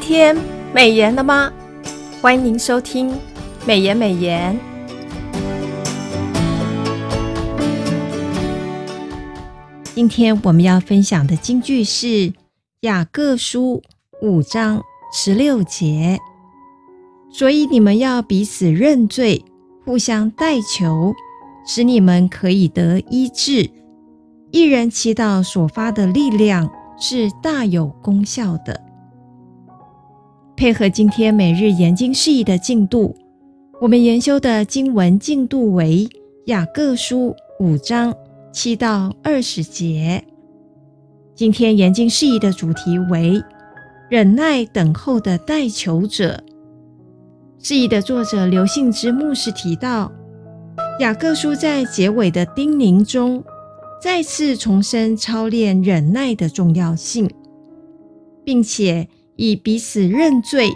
今天美颜了吗？欢迎您收听美颜美颜。今天我们要分享的金句是雅各书五章十六节。所以你们要彼此认罪，互相代求，使你们可以得医治。一人祈祷所发的力量是大有功效的。配合今天每日研经释义的进度，我们研修的经文进度为雅各书五章七到二十节。今天研经释义的主题为忍耐等候的代求者。释义的作者刘信之牧师提到，雅各书在结尾的叮咛中，再次重申操练忍耐的重要性，并且以彼此认罪、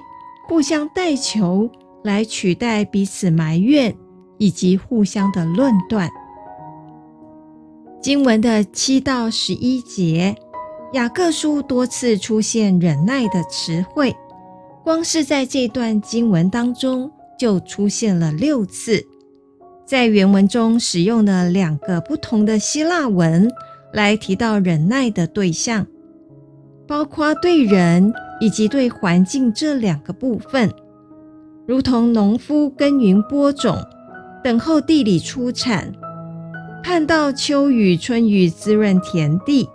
互相代求来取代彼此埋怨以及互相的论断。经文的七到十一节，雅各书多次出现忍耐的词汇。光是在这段经文当中，就出现了六次，在原文中使用了两个不同的希腊文来提到忍耐的对象，包括对人以及对环境这两个部分，如同农夫耕耘播种，等候地里出产，盼到秋雨春雨滋润田地。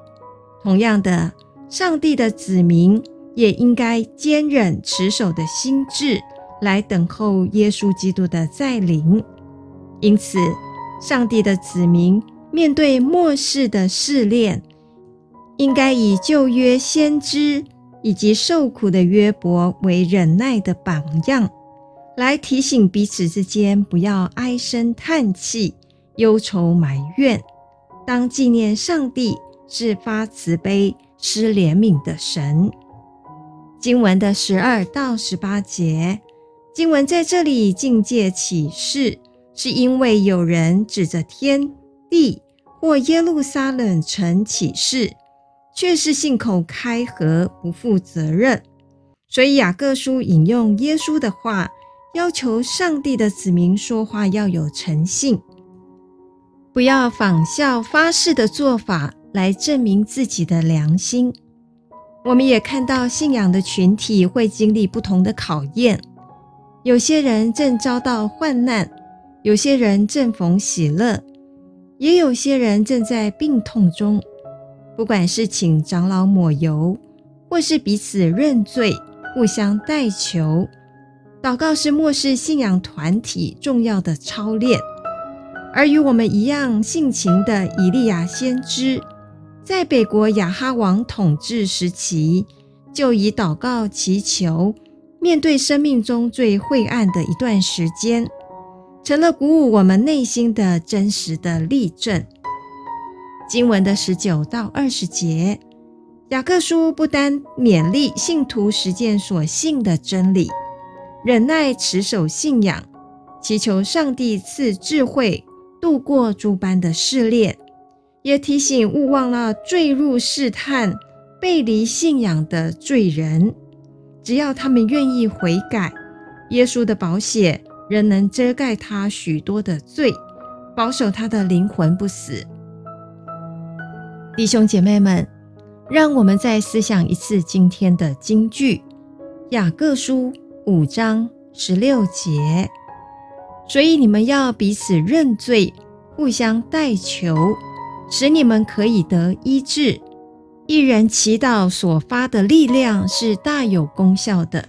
同样的，上帝的子民。也应该坚忍持守的心志来等候耶稣基督的再临。因此，上帝的子民面对末世的试炼，应该以旧约先知以及受苦的约伯为忍耐的榜样，来提醒彼此之间不要唉声叹气、忧愁埋怨，当纪念上帝是发慈悲、施怜悯的神。经文的十二到十八节，经文在这里境界启示，是因为有人指着天地或耶路撒冷城起誓，却是信口开河，不负责任。所以雅各书引用耶稣的话，要求上帝的子民说话要有诚信，不要仿效发誓的做法来证明自己的良心。我们也看到信仰的群体会经历不同的考验，有些人正遭到患难，有些人正逢喜乐，也有些人正在病痛中。不管是请长老抹油，或是彼此认罪、互相代求，祷告是末世信仰团体重要的操练。而与我们一样性情的以利亚先知。在北国亚哈王统治时期，就以祷告祈求，面对生命中最晦暗的一段时间，成了鼓舞我们内心的真实的例证。经文的十九到二十节，雅各书不单勉励信徒实践所信的真理，忍耐持守信仰，祈求上帝赐智慧，度过诸般的试炼。也提醒勿忘了坠入试探、背离信仰的罪人，只要他们愿意悔改，耶稣的宝血仍能遮盖他许多的罪，保守他的灵魂不死。弟兄姐妹们，让我们再思想一次今天的金句：雅各书五章十六节。所以你们要彼此认罪，互相代求。使你们可以得医治。一人祈祷所发的力量是大有功效的。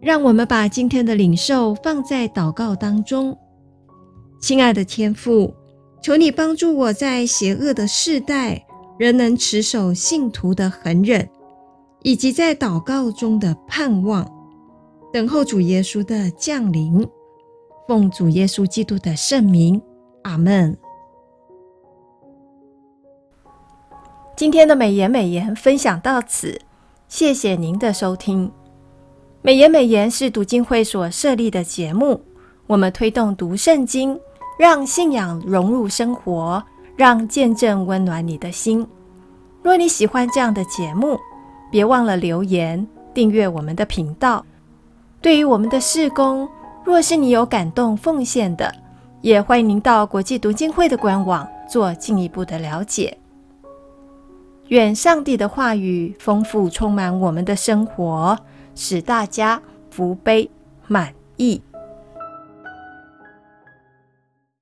让我们把今天的领受放在祷告当中。亲爱的天父，求你帮助我在邪恶的世代仍能持守信徒的恒忍，以及在祷告中的盼望，等候主耶稣的降临。奉主耶稣基督的圣名，阿门。今天的美言美言分享到此，谢谢您的收听。美言美言是读经会所设立的节目，我们推动读圣经，让信仰融入生活，让见证温暖你的心。若你喜欢这样的节目，别忘了留言、订阅我们的频道。对于我们的事工，若是你有感动奉献的，也欢迎您到国际读经会的官网做进一步的了解。愿上帝的话语丰富充满我们的生活，使大家福杯满溢。